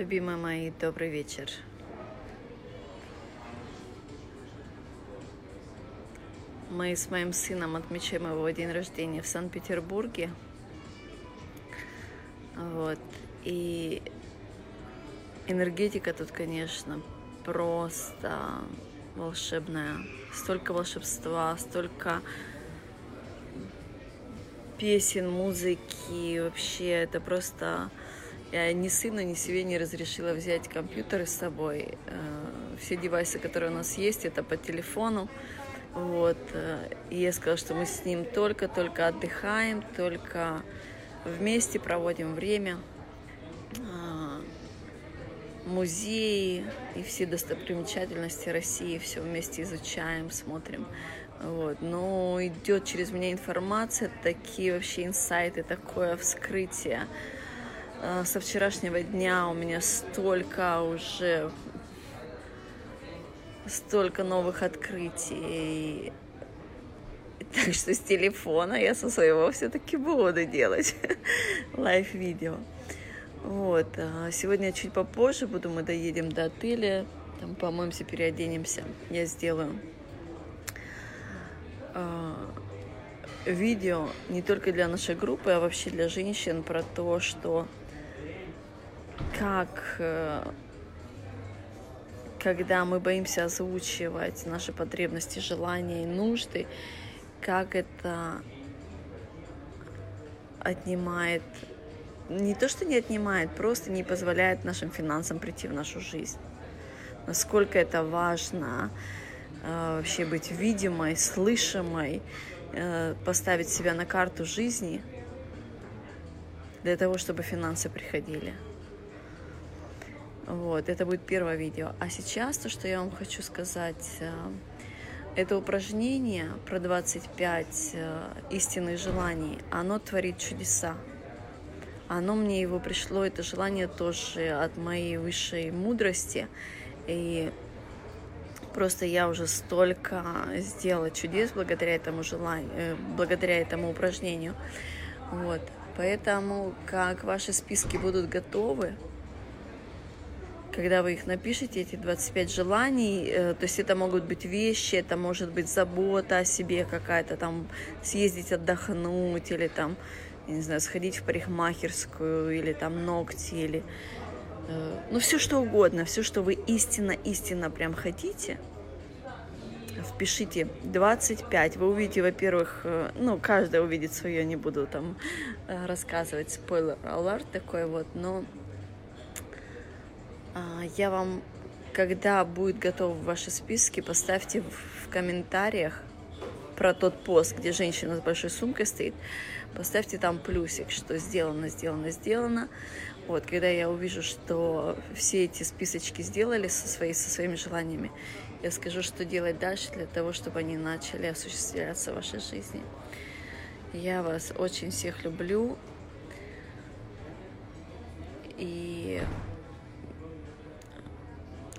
Любимые мои, добрый вечер. Мы с моим сыном отмечаем его день рождения в Санкт-Петербурге. Вот. И энергетика тут, конечно, просто волшебная. Столько волшебства, столько песен, музыки. Вообще, это просто... Я ни сыну, ни себе не разрешила взять компьютеры с собой. Э, все девайсы, которые у нас есть, это по телефону. Вот. Э, и я сказала, что мы с ним только-только отдыхаем, только вместе проводим время. А, музеи и все достопримечательности России все вместе изучаем, смотрим. Вот. Но идет через меня информация, такие вообще инсайты, такое вскрытие. А, со вчерашнего дня у меня столько уже столько новых открытий. Так что с телефона я со своего все-таки буду делать лайв-видео. Вот. А сегодня чуть попозже буду, мы доедем до отеля, там помоемся, переоденемся. Я сделаю а, видео не только для нашей группы, а вообще для женщин про то, что как э, когда мы боимся озвучивать наши потребности, желания и нужды, как это отнимает, не то что не отнимает, просто не позволяет нашим финансам прийти в нашу жизнь. Насколько это важно э, вообще быть видимой, слышимой, э, поставить себя на карту жизни для того, чтобы финансы приходили. Вот, это будет первое видео. А сейчас то, что я вам хочу сказать, э, это упражнение про 25 э, истинных желаний, оно творит чудеса. Оно мне его пришло, это желание тоже от моей высшей мудрости. И просто я уже столько сделала чудес благодаря этому желанию, э, благодаря этому упражнению. Вот. Поэтому, как ваши списки будут готовы, когда вы их напишете, эти 25 желаний, э, то есть это могут быть вещи, это может быть забота о себе какая-то, там съездить отдохнуть, или там, я не знаю, сходить в парикмахерскую, или там ногти, или... Э, ну, все что угодно, все, что вы истинно-истинно прям хотите, впишите 25. Вы увидите, во-первых, э, ну, каждая увидит свое, не буду там рассказывать, спойлер аларт такой вот, но я вам, когда будет готов ваши списки, поставьте в комментариях про тот пост, где женщина с большой сумкой стоит, поставьте там плюсик, что сделано, сделано, сделано. Вот, когда я увижу, что все эти списочки сделали со, своей, со своими желаниями, я скажу, что делать дальше для того, чтобы они начали осуществляться в вашей жизни. Я вас очень всех люблю. И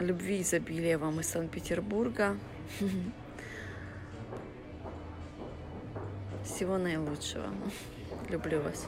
Любви изобилия вам из Санкт-Петербурга. Всего наилучшего. Люблю вас.